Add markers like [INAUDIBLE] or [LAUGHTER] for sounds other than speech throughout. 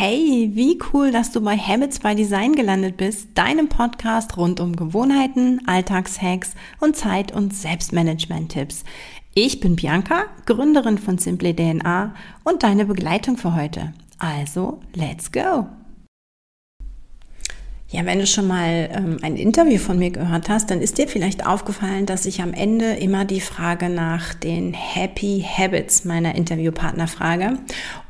Hey, wie cool, dass du bei Habits by Design gelandet bist, deinem Podcast rund um Gewohnheiten, Alltagshacks und Zeit- und Selbstmanagement-Tipps. Ich bin Bianca, Gründerin von Simply DNA und deine Begleitung für heute. Also, let's go! Ja, wenn du schon mal ähm, ein Interview von mir gehört hast, dann ist dir vielleicht aufgefallen, dass ich am Ende immer die Frage nach den Happy Habits meiner Interviewpartner frage.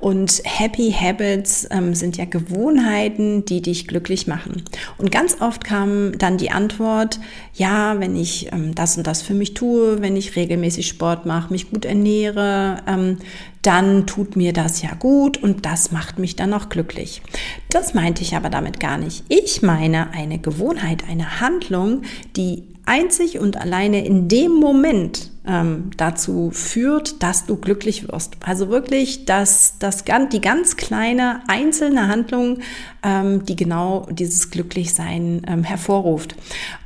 Und Happy Habits ähm, sind ja Gewohnheiten, die dich glücklich machen. Und ganz oft kam dann die Antwort, ja, wenn ich ähm, das und das für mich tue, wenn ich regelmäßig Sport mache, mich gut ernähre, ähm, dann tut mir das ja gut und das macht mich dann auch glücklich. Das meinte ich aber damit gar nicht. Ich meine eine Gewohnheit, eine Handlung, die einzig und alleine in dem Moment ähm, dazu führt, dass du glücklich wirst. Also wirklich das, das, die ganz kleine einzelne Handlung, ähm, die genau dieses Glücklichsein ähm, hervorruft.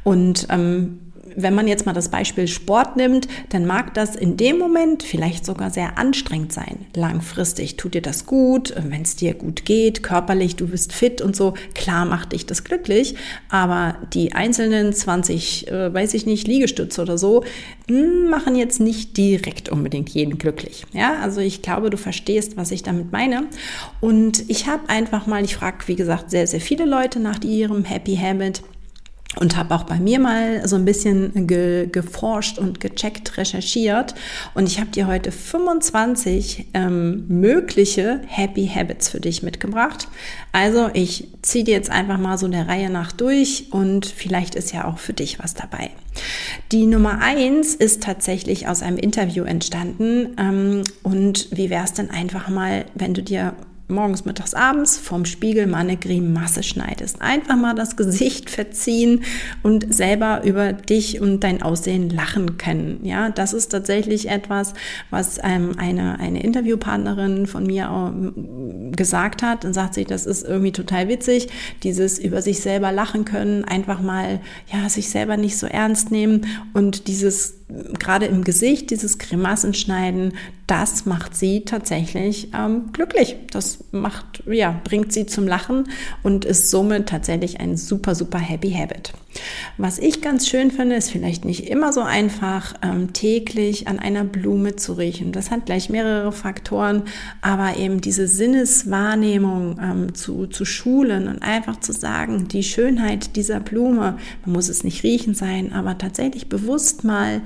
Und ähm, wenn man jetzt mal das Beispiel Sport nimmt, dann mag das in dem Moment vielleicht sogar sehr anstrengend sein. Langfristig tut dir das gut, wenn es dir gut geht, körperlich, du bist fit und so, klar macht dich das glücklich, aber die einzelnen 20, äh, weiß ich nicht, Liegestütze oder so, hm, machen jetzt nicht direkt unbedingt jeden glücklich. Ja, also ich glaube, du verstehst, was ich damit meine. Und ich habe einfach mal, ich frage, wie gesagt, sehr, sehr viele Leute nach ihrem Happy Habit und habe auch bei mir mal so ein bisschen ge geforscht und gecheckt, recherchiert. Und ich habe dir heute 25 ähm, mögliche Happy Habits für dich mitgebracht. Also ich ziehe dir jetzt einfach mal so der Reihe nach durch und vielleicht ist ja auch für dich was dabei. Die Nummer eins ist tatsächlich aus einem Interview entstanden. Ähm, und wie wäre es denn einfach mal, wenn du dir morgens, mittags, abends vom Spiegel mal eine Grimasse schneidest. Einfach mal das Gesicht verziehen und selber über dich und dein Aussehen lachen können. Ja, das ist tatsächlich etwas, was ähm, eine, eine Interviewpartnerin von mir ähm, gesagt hat. Und sagt sich, das ist irgendwie total witzig, dieses über sich selber lachen können, einfach mal, ja, sich selber nicht so ernst nehmen und dieses gerade im Gesicht, dieses Grimassenschneiden, das macht sie tatsächlich ähm, glücklich. Das macht, ja, bringt sie zum Lachen und ist somit tatsächlich ein super, super Happy Habit. Was ich ganz schön finde, ist vielleicht nicht immer so einfach, ähm, täglich an einer Blume zu riechen. Das hat gleich mehrere Faktoren, aber eben diese Sinneswahrnehmung ähm, zu, zu schulen und einfach zu sagen, die Schönheit dieser Blume, man muss es nicht riechen sein, aber tatsächlich bewusst mal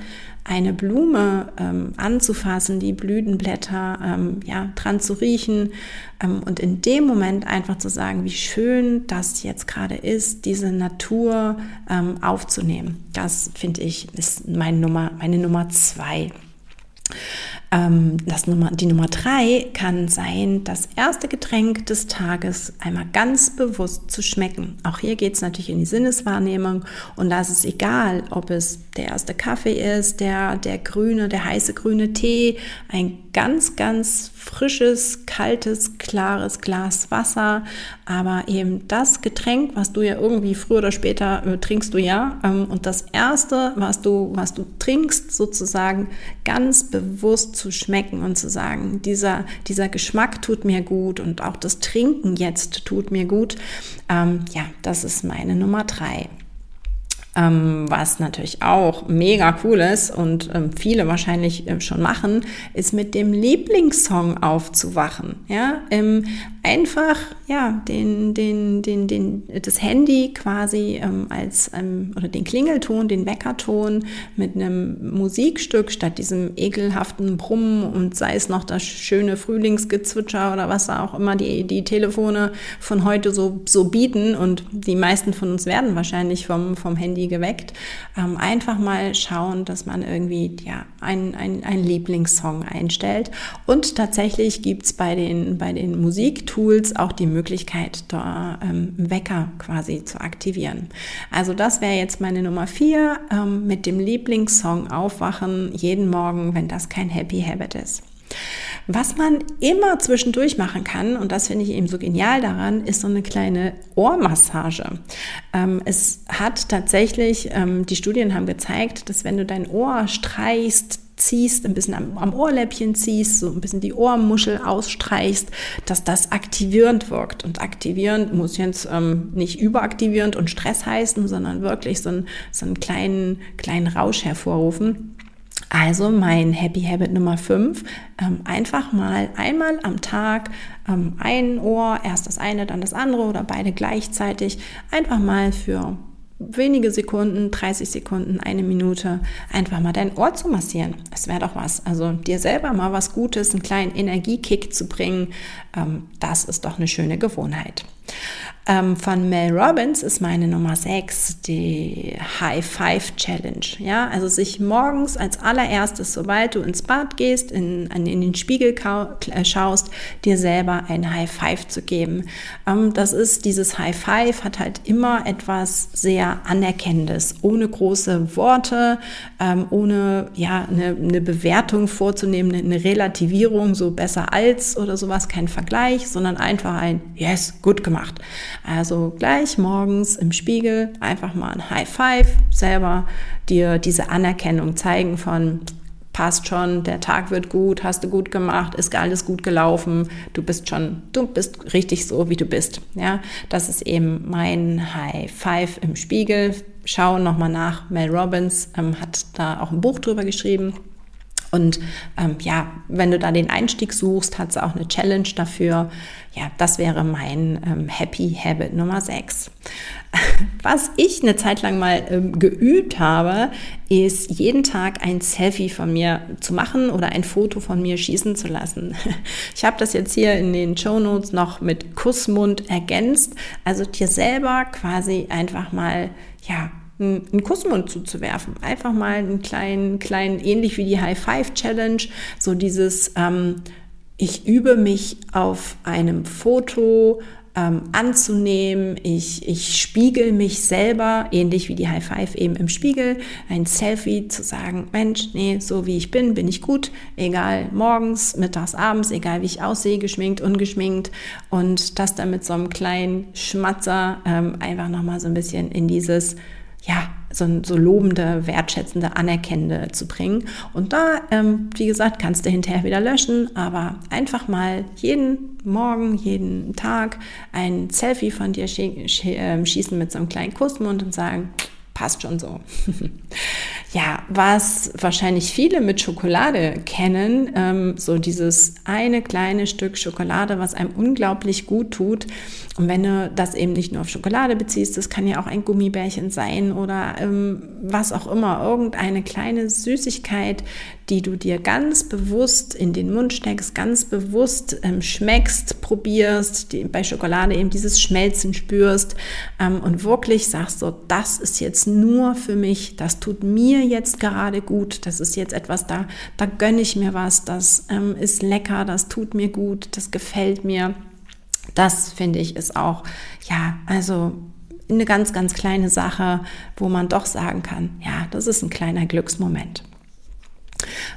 eine Blume ähm, anzufassen, die Blütenblätter ähm, ja, dran zu riechen ähm, und in dem Moment einfach zu sagen, wie schön das jetzt gerade ist, diese Natur ähm, aufzunehmen. Das finde ich ist meine Nummer, meine Nummer zwei. Ähm, das Nummer, die Nummer drei kann sein, das erste Getränk des Tages einmal ganz bewusst zu schmecken. Auch hier geht es natürlich in die Sinneswahrnehmung und da ist es egal, ob es der erste Kaffee ist, der, der grüne, der heiße grüne Tee, ein ganz, ganz frisches, kaltes, klares Glas Wasser, aber eben das Getränk, was du ja irgendwie früher oder später äh, trinkst du ja, ähm, und das erste, was du, was du trinkst, sozusagen ganz bewusst zu schmecken und zu sagen, dieser, dieser Geschmack tut mir gut und auch das Trinken jetzt tut mir gut. Ähm, ja, das ist meine Nummer drei. Ähm, was natürlich auch mega cool ist und ähm, viele wahrscheinlich äh, schon machen, ist mit dem Lieblingssong aufzuwachen. Ja, ähm, einfach ja den, den, den, den, das Handy quasi ähm, als ähm, oder den Klingelton, den Weckerton mit einem Musikstück statt diesem ekelhaften Brummen und sei es noch das schöne Frühlingsgezwitscher oder was auch immer die, die Telefone von heute so, so bieten und die meisten von uns werden wahrscheinlich vom, vom Handy geweckt. Ähm, einfach mal schauen, dass man irgendwie ja ein, ein, Lieblingssong einstellt und tatsächlich gibt's bei den, bei den Musiktools Tools auch die Möglichkeit, da ähm, Wecker quasi zu aktivieren. Also das wäre jetzt meine Nummer vier, ähm, mit dem Lieblingssong aufwachen jeden Morgen, wenn das kein Happy Habit ist. Was man immer zwischendurch machen kann, und das finde ich eben so genial daran, ist so eine kleine Ohrmassage. Ähm, es hat tatsächlich, ähm, die Studien haben gezeigt, dass wenn du dein Ohr streichst, ziehst, ein bisschen am, am, Ohrläppchen ziehst, so ein bisschen die Ohrmuschel ausstreichst, dass das aktivierend wirkt. Und aktivierend muss jetzt ähm, nicht überaktivierend und Stress heißen, sondern wirklich so, ein, so einen kleinen, kleinen Rausch hervorrufen. Also mein Happy Habit Nummer 5, ähm, einfach mal einmal am Tag ähm, ein Ohr, erst das eine, dann das andere oder beide gleichzeitig, einfach mal für wenige Sekunden, 30 Sekunden, eine Minute, einfach mal dein Ohr zu massieren. Es wäre doch was. Also dir selber mal was Gutes, einen kleinen Energiekick zu bringen, ähm, das ist doch eine schöne Gewohnheit. Ähm, von Mel Robbins ist meine Nummer 6 die High Five Challenge. Ja, also sich morgens als allererstes, sobald du ins Bad gehst, in, in den Spiegel äh, schaust, dir selber ein High Five zu geben. Ähm, das ist, dieses High Five hat halt immer etwas sehr Anerkennendes, ohne große Worte, ähm, ohne ja eine, eine Bewertung vorzunehmen, eine Relativierung, so besser als oder sowas, kein Vergleich, sondern einfach ein Yes, gut gemacht. Also gleich morgens im Spiegel einfach mal ein High Five, selber dir diese Anerkennung zeigen von passt schon, der Tag wird gut, hast du gut gemacht, ist alles gut gelaufen, du bist schon, du bist richtig so, wie du bist. Ja, das ist eben mein High Five im Spiegel. Schau nochmal nach. Mel Robbins ähm, hat da auch ein Buch drüber geschrieben. Und ähm, ja, wenn du da den Einstieg suchst, hat sie auch eine Challenge dafür. Ja, das wäre mein ähm, Happy Habit Nummer 6. [LAUGHS] Was ich eine Zeit lang mal ähm, geübt habe, ist jeden Tag ein Selfie von mir zu machen oder ein Foto von mir schießen zu lassen. [LAUGHS] Ich habe das jetzt hier in den Show Notes noch mit Kussmund ergänzt. Also dir selber quasi einfach mal, ja, einen Kussmund zuzuwerfen. Einfach mal einen kleinen, kleinen, ähnlich wie die High Five Challenge, so dieses, ähm, ich übe mich auf einem Foto ähm, anzunehmen, ich, ich spiegel mich selber, ähnlich wie die High Five eben im Spiegel, ein Selfie zu sagen, Mensch, nee, so wie ich bin, bin ich gut, egal morgens, mittags, abends, egal wie ich aussehe, geschminkt, ungeschminkt. Und das dann mit so einem kleinen Schmatzer ähm, einfach nochmal so ein bisschen in dieses ja, so, so lobende, wertschätzende, anerkennende zu bringen. Und da, ähm, wie gesagt, kannst du hinterher wieder löschen, aber einfach mal jeden Morgen, jeden Tag ein Selfie von dir ähm, schießen mit so einem kleinen Kussmund und sagen, passt schon so. ja, was wahrscheinlich viele mit Schokolade kennen, ähm, so dieses eine kleine Stück Schokolade, was einem unglaublich gut tut. Und wenn du das eben nicht nur auf Schokolade beziehst, das kann ja auch ein Gummibärchen sein oder ähm, was auch immer, irgendeine kleine Süßigkeit, die du dir ganz bewusst in den Mund steckst, ganz bewusst ähm, schmeckst, probierst, die, bei Schokolade eben dieses Schmelzen spürst ähm, und wirklich sagst so, das ist jetzt nur für mich, das tut mir jetzt gerade gut, das ist jetzt etwas, da, da gönne ich mir was, das ähm, ist lecker, das tut mir gut, das gefällt mir. Das finde ich ist auch, ja, also eine ganz, ganz kleine Sache, wo man doch sagen kann, ja, das ist ein kleiner Glücksmoment.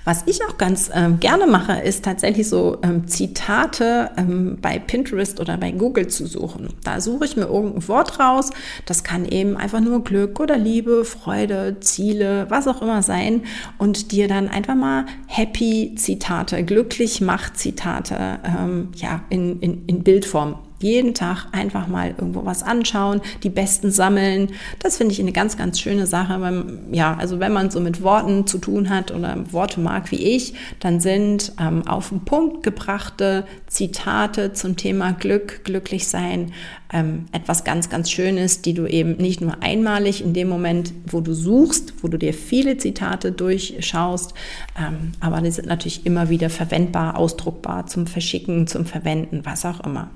Was ich auch ganz ähm, gerne mache, ist tatsächlich so ähm, Zitate ähm, bei Pinterest oder bei Google zu suchen. Da suche ich mir irgendein Wort raus. Das kann eben einfach nur Glück oder Liebe, Freude, Ziele, was auch immer sein und dir dann einfach mal Happy Zitate, glücklich macht Zitate, ähm, ja, in, in, in Bildform jeden Tag einfach mal irgendwo was anschauen, die besten sammeln. Das finde ich eine ganz, ganz schöne Sache. Wenn, ja, also wenn man so mit Worten zu tun hat oder Worte mag wie ich, dann sind ähm, auf den Punkt gebrachte Zitate zum Thema Glück, glücklich sein, ähm, etwas ganz, ganz Schönes, die du eben nicht nur einmalig in dem Moment, wo du suchst, wo du dir viele Zitate durchschaust, ähm, aber die sind natürlich immer wieder verwendbar, ausdruckbar zum Verschicken, zum Verwenden, was auch immer.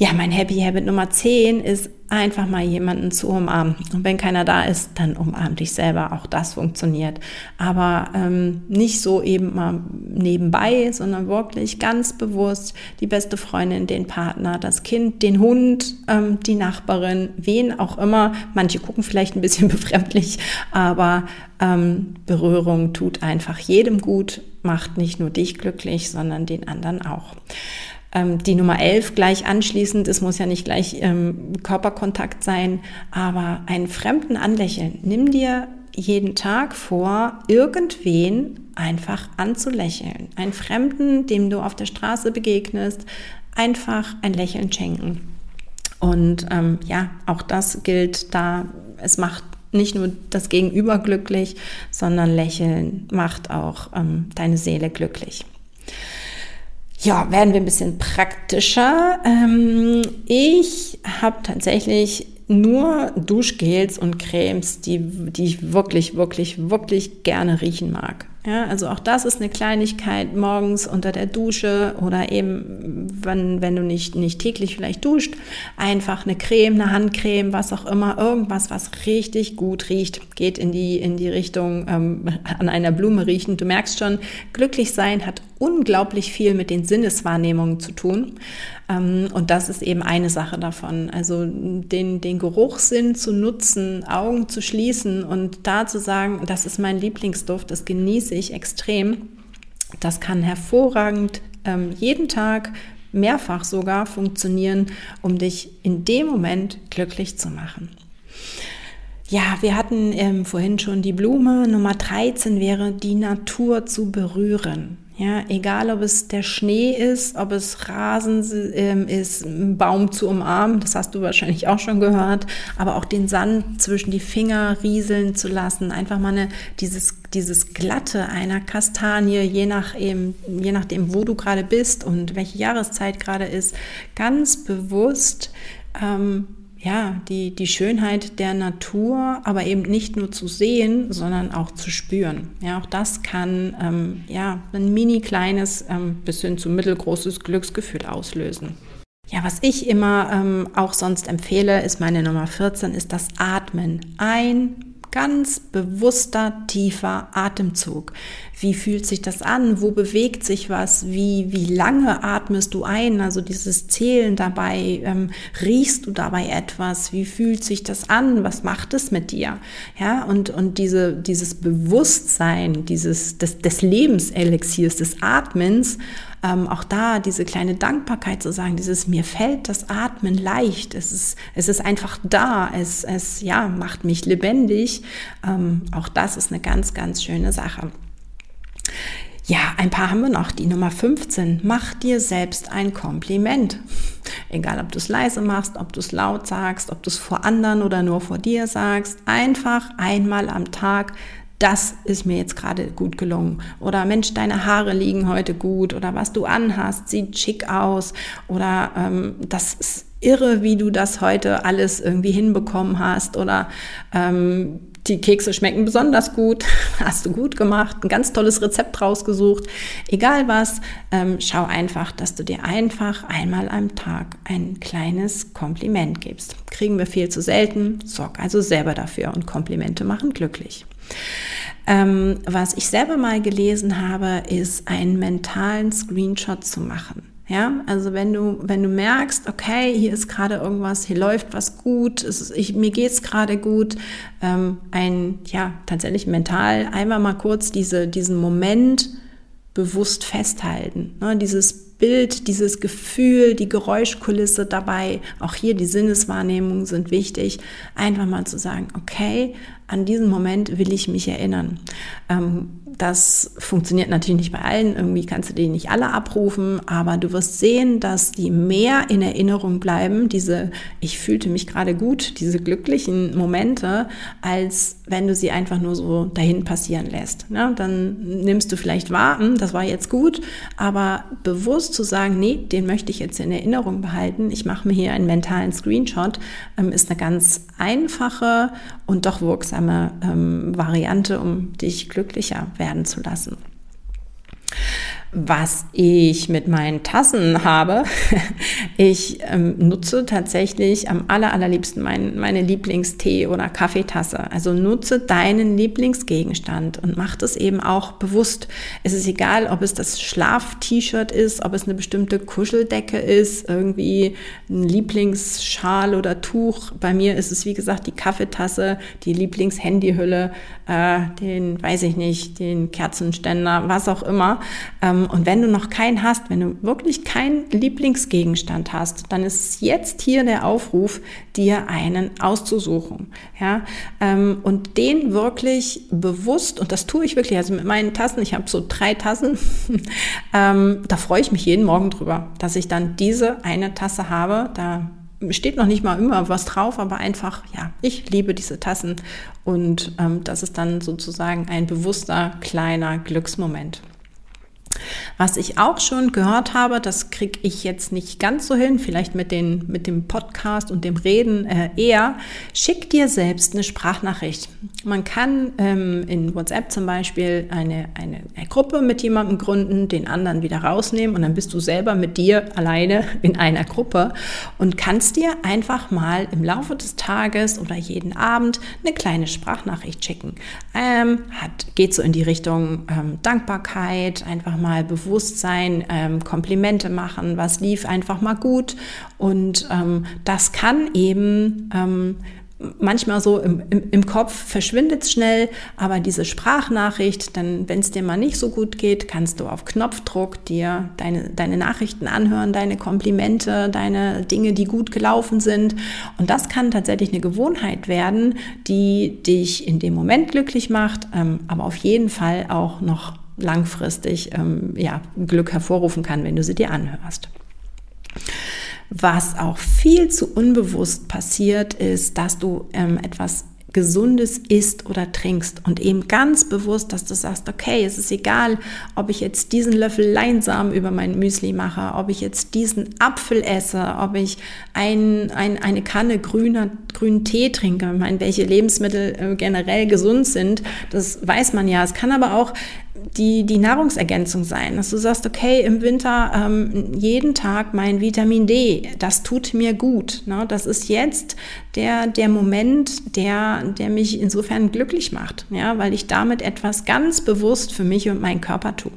Ja, mein Happy Habit Nummer 10 ist einfach mal jemanden zu umarmen. Und wenn keiner da ist, dann umarm dich selber. Auch das funktioniert. Aber ähm, nicht so eben mal nebenbei, sondern wirklich ganz bewusst die beste Freundin, den Partner, das Kind, den Hund, ähm, die Nachbarin, wen auch immer. Manche gucken vielleicht ein bisschen [LAUGHS] befremdlich, aber ähm, Berührung tut einfach jedem gut, macht nicht nur dich glücklich, sondern den anderen auch ähm, die Nummer 11 gleich anschließend, es muss ja nicht gleich ähm, Körperkontakt sein, aber einen Fremden anlächeln. Nimm dir jeden Tag vor, irgendwen einfach anzulächeln. Einen Fremden, dem du auf der Straße begegnest, einfach ein Lächeln schenken. Und ähm, ja, auch das gilt da. Es macht nicht nur das Gegenüber glücklich, sondern Lächeln macht auch ähm, deine Seele glücklich. Ja, werden wir ein bisschen praktischer. Ähm, ich habe tatsächlich nur Duschgels und Cremes, die, die ich wirklich, wirklich, wirklich gerne riechen mag. Ja, also auch das ist eine Kleinigkeit morgens unter der Dusche oder eben, wenn, wenn du nicht, nicht täglich vielleicht duscht, einfach eine Creme, eine Handcreme, was auch immer, irgendwas, was richtig gut riecht, geht in die, in die Richtung ähm, an einer Blume riechen. Du merkst schon, glücklich sein hat unglaublich viel mit den Sinneswahrnehmungen zu tun. Ähm, und das ist eben eine Sache davon. Also den, den Geruchssinn zu nutzen, Augen zu schließen und da zu sagen, das ist mein Lieblingsduft, das genieße ich extrem. Das kann hervorragend ähm, jeden Tag mehrfach sogar funktionieren, um dich in dem Moment glücklich zu machen. Ja, wir hatten ähm, vorhin schon die Blume. Nummer 13 wäre, die Natur zu berühren. Ja, egal ob es der Schnee ist, ob es Rasen ähm, ist, einen Baum zu umarmen, das hast du wahrscheinlich auch schon gehört, aber auch den Sand zwischen die Finger rieseln zu lassen, einfach mal eine, dieses, dieses Glatte einer Kastanie, je, nach eben, je nachdem, wo du gerade bist und welche Jahreszeit gerade ist, ganz bewusst ähm, ja, die, die Schönheit der Natur, aber eben nicht nur zu sehen, sondern auch zu spüren. Ja, auch das kann ähm, ja, ein mini kleines ähm, bis hin zu mittelgroßes Glücksgefühl auslösen. Ja, was ich immer ähm, auch sonst empfehle, ist meine Nummer 14, ist das Atmen. Ein ganz bewusster, tiefer Atemzug. Wie fühlt sich das an? Wo bewegt sich was? Wie, wie lange atmest du ein? Also dieses Zählen dabei, ähm, riechst du dabei etwas? Wie fühlt sich das an? Was macht es mit dir? Ja, und, und diese, dieses Bewusstsein, dieses, des, des Lebenselixiers, des Atmens, ähm, auch da diese kleine Dankbarkeit zu sagen, dieses mir fällt das Atmen leicht, es ist, es ist einfach da, es, es ja, macht mich lebendig. Ähm, auch das ist eine ganz, ganz schöne Sache. Ja, ein paar haben wir noch. Die Nummer 15. Mach dir selbst ein Kompliment. Egal, ob du es leise machst, ob du es laut sagst, ob du es vor anderen oder nur vor dir sagst. Einfach einmal am Tag das ist mir jetzt gerade gut gelungen. Oder Mensch, deine Haare liegen heute gut. Oder was du anhast, sieht schick aus. Oder ähm, das ist irre, wie du das heute alles irgendwie hinbekommen hast. Oder ähm, die Kekse schmecken besonders gut, [LAUGHS] hast du gut gemacht, ein ganz tolles Rezept rausgesucht. Egal was, ähm, schau einfach, dass du dir einfach einmal am Tag ein kleines Kompliment gibst. Kriegen wir viel zu selten, sorg also selber dafür und Komplimente machen glücklich. Ähm, was ich selber mal gelesen habe, ist einen mentalen Screenshot zu machen. Ja, also wenn du, wenn du merkst, okay, hier ist gerade irgendwas, hier läuft was gut, es ist, ich, mir geht's gerade gut, ähm, ein, ja, tatsächlich mental einmal mal kurz diese, diesen Moment bewusst festhalten. Ne? Dieses Bild, dieses Gefühl, die Geräuschkulisse dabei, auch hier die Sinneswahrnehmungen sind wichtig, einfach mal zu sagen, okay, an diesen Moment will ich mich erinnern. Ähm, das funktioniert natürlich nicht bei allen, irgendwie kannst du die nicht alle abrufen, aber du wirst sehen, dass die mehr in Erinnerung bleiben, diese ich fühlte mich gerade gut, diese glücklichen Momente, als wenn du sie einfach nur so dahin passieren lässt. Ja, dann nimmst du vielleicht wahr, hm, das war jetzt gut, aber bewusst zu sagen, nee, den möchte ich jetzt in Erinnerung behalten, ich mache mir hier einen mentalen Screenshot, ähm, ist eine ganz einfache und doch wirksame ähm, Variante, um dich glücklicher werden zu lassen. Was ich mit meinen Tassen habe, [LAUGHS] ich ähm, nutze tatsächlich am aller, allerliebsten mein, meine Lieblingstee- oder Kaffeetasse. Also nutze deinen Lieblingsgegenstand und mach das eben auch bewusst. Es ist egal, ob es das Schlaf-T-Shirt ist, ob es eine bestimmte Kuscheldecke ist, irgendwie ein Lieblingsschal oder Tuch. Bei mir ist es, wie gesagt, die Kaffeetasse, die Lieblingshandyhülle, äh, den, weiß ich nicht, den Kerzenständer, was auch immer. Ähm, und wenn du noch keinen hast, wenn du wirklich keinen Lieblingsgegenstand hast, dann ist jetzt hier der Aufruf, dir einen auszusuchen. Ja, ähm, und den wirklich bewusst, und das tue ich wirklich, also mit meinen Tassen, ich habe so drei Tassen, [LAUGHS] ähm, da freue ich mich jeden Morgen drüber, dass ich dann diese eine Tasse habe. Da steht noch nicht mal immer was drauf, aber einfach, ja, ich liebe diese Tassen und ähm, das ist dann sozusagen ein bewusster kleiner Glücksmoment. Was ich auch schon gehört habe, das kriege ich jetzt nicht ganz so hin, vielleicht mit, den, mit dem Podcast und dem Reden äh, eher, schick dir selbst eine Sprachnachricht. Man kann ähm, in WhatsApp zum Beispiel eine, eine, eine Gruppe mit jemandem gründen, den anderen wieder rausnehmen und dann bist du selber mit dir alleine [LAUGHS] in einer Gruppe und kannst dir einfach mal im Laufe des Tages oder jeden Abend eine kleine Sprachnachricht schicken. Ähm, hat, geht so in die Richtung ähm, Dankbarkeit, einfach mal Bewusstsein, ähm, Komplimente machen, was lief einfach mal gut. Und ähm, das kann eben ähm, manchmal so im, im, im Kopf verschwindet schnell, aber diese Sprachnachricht, dann, wenn es dir mal nicht so gut geht, kannst du auf Knopfdruck dir deine, deine Nachrichten anhören, deine Komplimente, deine Dinge, die gut gelaufen sind. Und das kann tatsächlich eine Gewohnheit werden, die dich in dem Moment glücklich macht, ähm, aber auf jeden Fall auch noch langfristig ähm, ja, Glück hervorrufen kann, wenn du sie dir anhörst. Was auch viel zu unbewusst passiert, ist, dass du ähm, etwas Gesundes isst oder trinkst und eben ganz bewusst, dass du sagst, okay, es ist egal, ob ich jetzt diesen Löffel Leinsamen über mein Müsli mache, ob ich jetzt diesen Apfel esse, ob ich ein, ein, eine Kanne grüner, grünen Tee trinke. Ich meine, welche Lebensmittel äh, generell gesund sind, das weiß man ja. Es kann aber auch die, die Nahrungsergänzung sein, dass du sagst, okay, im Winter ähm, jeden Tag mein Vitamin D, das tut mir gut. Ne? Das ist jetzt der, der Moment, der, der mich insofern glücklich macht, ja? weil ich damit etwas ganz bewusst für mich und meinen Körper tue.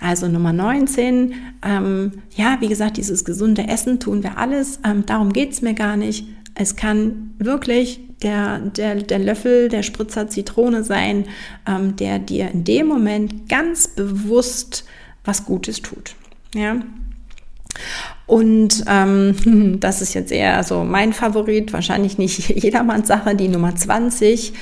Also Nummer 19, ähm, ja, wie gesagt, dieses gesunde Essen tun wir alles, ähm, darum geht's mir gar nicht. Es kann wirklich der, der, der Löffel, der Spritzer Zitrone sein, ähm, der dir in dem Moment ganz bewusst was Gutes tut. Ja. Und ähm, [LAUGHS] das ist jetzt eher so mein Favorit, wahrscheinlich nicht [LAUGHS] jedermanns Sache, die Nummer 20.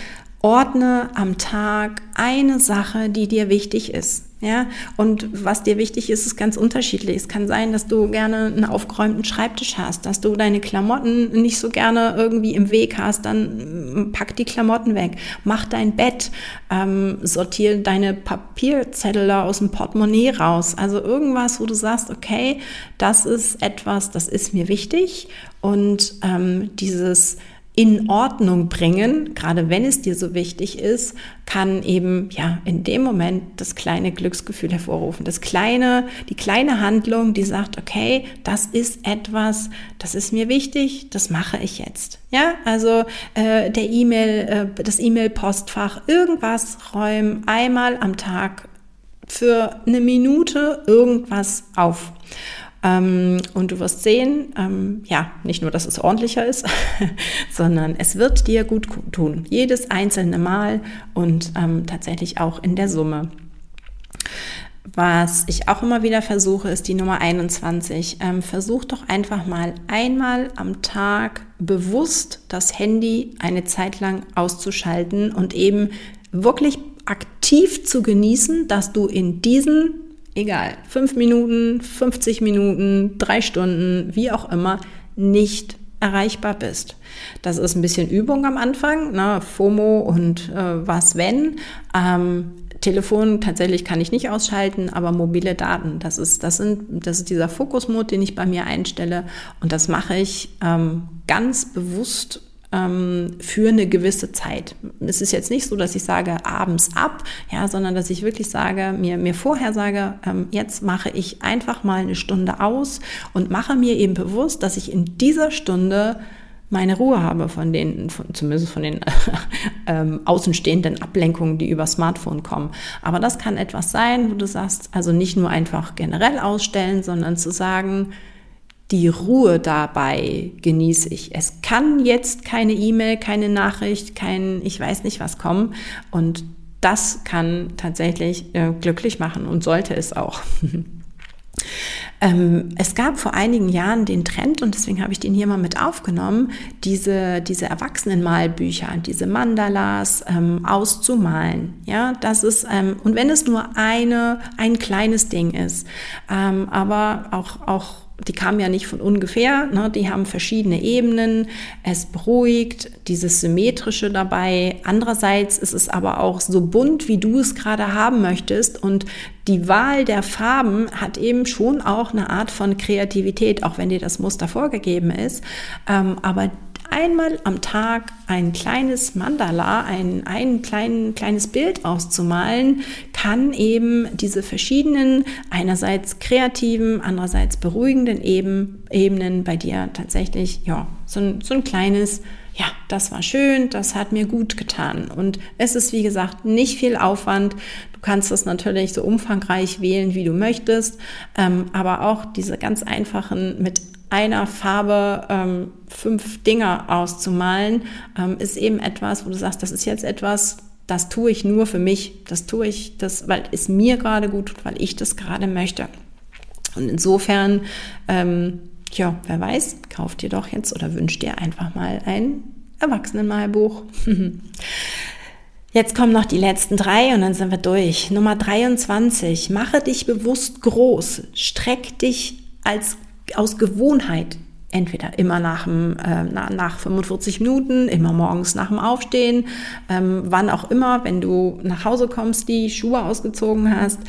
Ordne am Tag eine Sache, die dir wichtig ist. Ja, und was dir wichtig ist, ist ganz unterschiedlich. Es kann sein, dass du gerne einen aufgeräumten Schreibtisch hast, dass du deine Klamotten nicht so gerne irgendwie im Weg hast, dann mm, pack die Klamotten weg, mach dein Bett, ähm, sortiere deine Papierzettel aus dem Portemonnaie raus. Also irgendwas, wo du sagst, okay, das ist etwas, das ist mir wichtig und ähm, dieses in Ordnung bringen, gerade wenn es dir so wichtig ist, kann eben ja in dem Moment das kleine Glücksgefühl hervorrufen. Das kleine, die kleine Handlung, die sagt, okay, das ist etwas, das ist mir wichtig, das mache ich jetzt. Ja, also äh, der E-Mail, äh, das E-Mail-Postfach, irgendwas räumen einmal am Tag für eine Minute irgendwas auf. Ähm, und du wirst sehen, ähm, ja, nicht nur, dass es ordentlicher ist, [LAUGHS] sondern es wird dir gut tun. Jedes einzelne Mal und ähm, tatsächlich auch in der Summe. Was ich auch immer wieder versuche, ist die Nummer 21. Ähm, versuch doch einfach mal einmal am Tag bewusst das Handy eine Zeit lang auszuschalten und eben wirklich aktiv zu genießen, dass du in diesen egal, fünf Minuten, 50 Minuten, drei Stunden, wie auch immer, nicht erreichbar bist. Das ist ein bisschen Übung am Anfang, ne? FOMO und äh, was wenn. Ähm, Telefon tatsächlich kann ich nicht ausschalten, aber mobile Daten, das ist, das sind, das ist dieser Fokusmod, den ich bei mir einstelle und das mache ich ähm, ganz bewusst für eine gewisse Zeit. Es ist jetzt nicht so, dass ich sage abends ab, ja, sondern dass ich wirklich sage, mir, mir vorher sage, ähm, jetzt mache ich einfach mal eine Stunde aus und mache mir eben bewusst, dass ich in dieser Stunde meine Ruhe habe von den, von, zumindest von den [LAUGHS] ähm, außenstehenden Ablenkungen, die über Smartphone kommen. Aber das kann etwas sein, wo du sagst, also nicht nur einfach generell ausstellen, sondern zu sagen, die Ruhe dabei genieße ich. Es kann jetzt keine E-Mail, keine Nachricht, kein ich weiß nicht was kommen und das kann tatsächlich äh, glücklich machen und sollte es auch. [LAUGHS] Ähm, es gab vor einigen Jahren den Trend, und deswegen habe ich den hier mal mit aufgenommen, diese, diese Erwachsenenmalbücher, diese Mandalas ähm, auszumalen. Ja, das ist, ähm, und wenn es nur eine, ein kleines Ding ist, ähm, aber auch, auch die kamen ja nicht von ungefähr, ne? die haben verschiedene Ebenen, es beruhigt, dieses Symmetrische dabei. Andererseits ist es aber auch so bunt, wie du es gerade haben möchtest und die Wahl der Farben hat eben schon auch eine Art von Kreativität, auch wenn dir das Muster vorgegeben ist. Ähm, aber einmal am Tag ein kleines Mandala, ein, ein klein, kleines Bild auszumalen, kann eben diese verschiedenen, einerseits kreativen, andererseits beruhigenden Ebenen bei dir tatsächlich, ja, so ein, so ein kleines, ja, das war schön, das hat mir gut getan. Und es ist, wie gesagt, nicht viel Aufwand. Du kannst es natürlich so umfangreich wählen, wie du möchtest, ähm, aber auch diese ganz einfachen mit einer Farbe ähm, fünf Dinger auszumalen, ähm, ist eben etwas, wo du sagst, das ist jetzt etwas, das tue ich nur für mich. Das tue ich, das, weil es mir gerade gut tut, weil ich das gerade möchte. Und insofern, ähm, ja, wer weiß, kauft dir doch jetzt oder wünscht dir einfach mal ein Erwachsenenmalbuch. [LAUGHS] Jetzt kommen noch die letzten drei und dann sind wir durch. Nummer 23. Mache dich bewusst groß. Streck dich als aus Gewohnheit entweder immer nach, dem, äh, nach 45 Minuten, immer morgens nach dem Aufstehen, ähm, wann auch immer, wenn du nach Hause kommst, die Schuhe ausgezogen hast,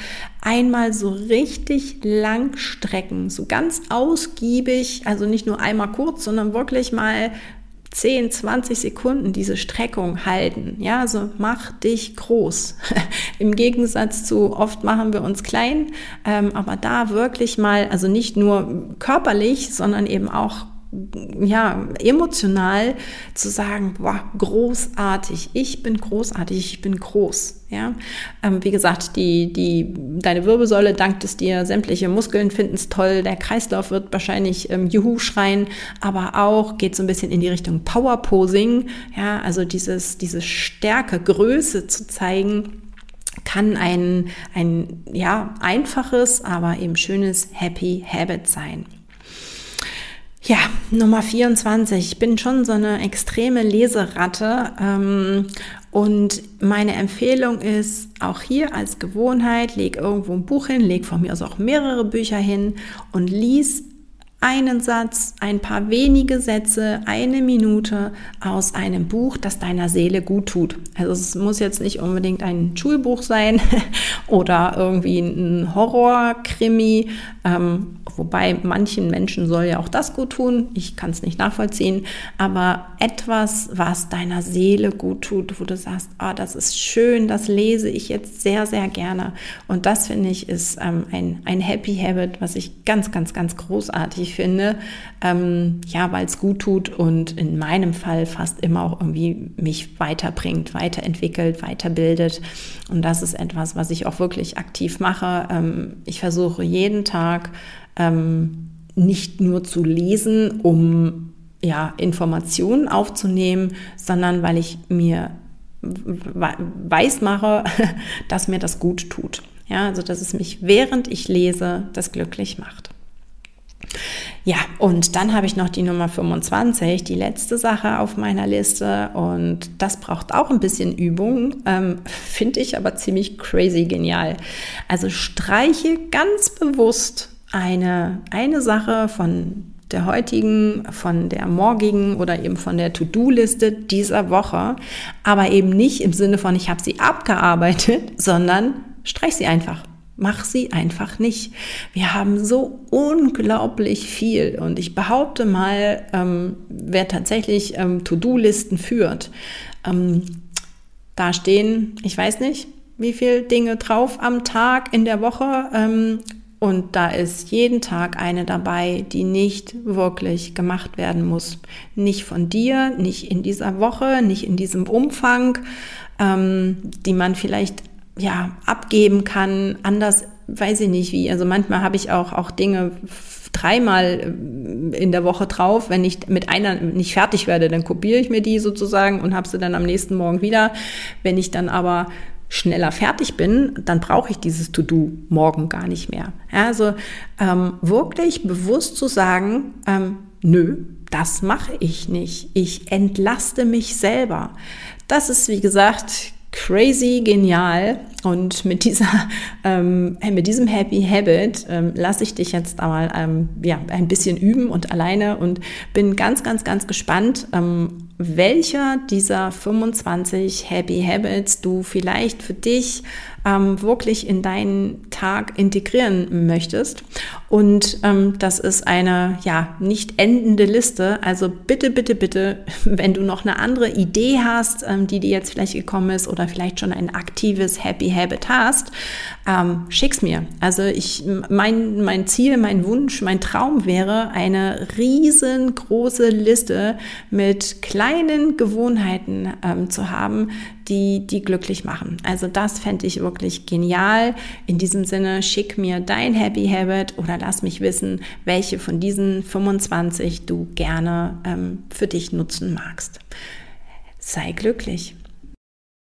einmal so richtig lang strecken, so ganz ausgiebig, also nicht nur einmal kurz, sondern wirklich mal 10, 20 Sekunden diese Streckung halten. Ja, also mach dich groß. [LAUGHS] Im Gegensatz zu oft machen wir uns klein, ähm, aber da wirklich mal, also nicht nur körperlich, sondern eben auch ja, emotional zu sagen, boah, großartig, ich bin großartig, ich bin groß, ja. Ähm, wie gesagt, die, die, deine Wirbelsäule dankt es dir, sämtliche Muskeln finden es toll, der Kreislauf wird wahrscheinlich ähm, Juhu schreien, aber auch geht so ein bisschen in die Richtung Power-Posing, ja, also dieses, diese Stärke, Größe zu zeigen, kann ein, ein ja, einfaches, aber eben schönes Happy Habit sein. Ja, Nummer 24. Ich bin schon so eine extreme Leseratte. Ähm, und meine Empfehlung ist, auch hier als Gewohnheit, leg irgendwo ein Buch hin, leg von mir aus auch mehrere Bücher hin und lies einen Satz, ein paar wenige Sätze, eine Minute aus einem Buch, das deiner Seele gut tut. Also es muss jetzt nicht unbedingt ein Schulbuch sein [LAUGHS] oder irgendwie ein Horrorkrimi, ähm, wobei manchen Menschen soll ja auch das gut tun. Ich kann es nicht nachvollziehen, aber etwas, was deiner Seele gut tut, wo du sagst, oh, das ist schön, das lese ich jetzt sehr, sehr gerne. Und das finde ich ist ähm, ein, ein Happy Habit, was ich ganz, ganz, ganz großartig wichtig finde, ähm, ja, weil es gut tut und in meinem Fall fast immer auch irgendwie mich weiterbringt, weiterentwickelt, weiterbildet. Und das ist etwas, was ich auch wirklich aktiv mache. Ähm, ich versuche jeden Tag ähm, nicht nur zu lesen, um ja, Informationen aufzunehmen, sondern weil ich mir weiß mache, [LAUGHS] dass mir das gut tut. Ja, also dass es mich während ich lese das glücklich macht. Ja, und dann habe ich noch die Nummer 25, die letzte Sache auf meiner Liste. Und das braucht auch ein bisschen Übung, ähm, finde ich aber ziemlich crazy genial. Also streiche ganz bewusst eine, eine Sache von der heutigen, von der morgigen oder eben von der To-Do-Liste dieser Woche, aber eben nicht im Sinne von, ich habe sie abgearbeitet, [LAUGHS] sondern streich sie einfach. Mach sie einfach nicht. Wir haben so unglaublich viel und ich behaupte mal, ähm, wer tatsächlich ähm, To-Do-Listen führt, ähm, da stehen, ich weiß nicht, wie viele Dinge drauf am Tag in der Woche ähm, und da ist jeden Tag eine dabei, die nicht wirklich gemacht werden muss. Nicht von dir, nicht in dieser Woche, nicht in diesem Umfang, ähm, die man vielleicht ja, abgeben kann, anders, weiß ich nicht wie. Also manchmal habe ich auch, auch Dinge dreimal äh, in der Woche drauf. Wenn ich mit einer nicht fertig werde, dann kopiere ich mir die sozusagen und habe sie dann am nächsten Morgen wieder. Wenn ich dann aber schneller fertig bin, dann brauche ich dieses To-Do morgen gar nicht mehr. Also ähm, wirklich bewusst zu sagen, ähm, nö, das mache ich nicht. Ich entlaste mich selber. Das ist, wie gesagt, crazy genial. Und mit dieser, [LAUGHS] ähm, mit diesem Happy Habit ähm, lasse ich dich jetzt einmal ähm, ja, ein bisschen üben und alleine und bin ganz, ganz, ganz gespannt, ähm, welcher dieser 25 Happy Habits du vielleicht für dich ähm, wirklich in deinen Tag integrieren möchtest. Und ähm, das ist eine ja nicht endende Liste. Also bitte, bitte, bitte, [LAUGHS] wenn du noch eine andere Idee hast, ähm, die dir jetzt vielleicht gekommen ist oder vielleicht schon ein aktives Happy Habit hast, ähm, schick's mir. Also ich, mein, mein Ziel, mein Wunsch, mein Traum wäre eine riesengroße Liste mit kleinen Gewohnheiten ähm, zu haben, die, die glücklich machen. Also das fände ich wirklich genial. In diesem Sinne, schick mir dein Happy Habit oder lass mich wissen, welche von diesen 25 du gerne ähm, für dich nutzen magst. Sei glücklich.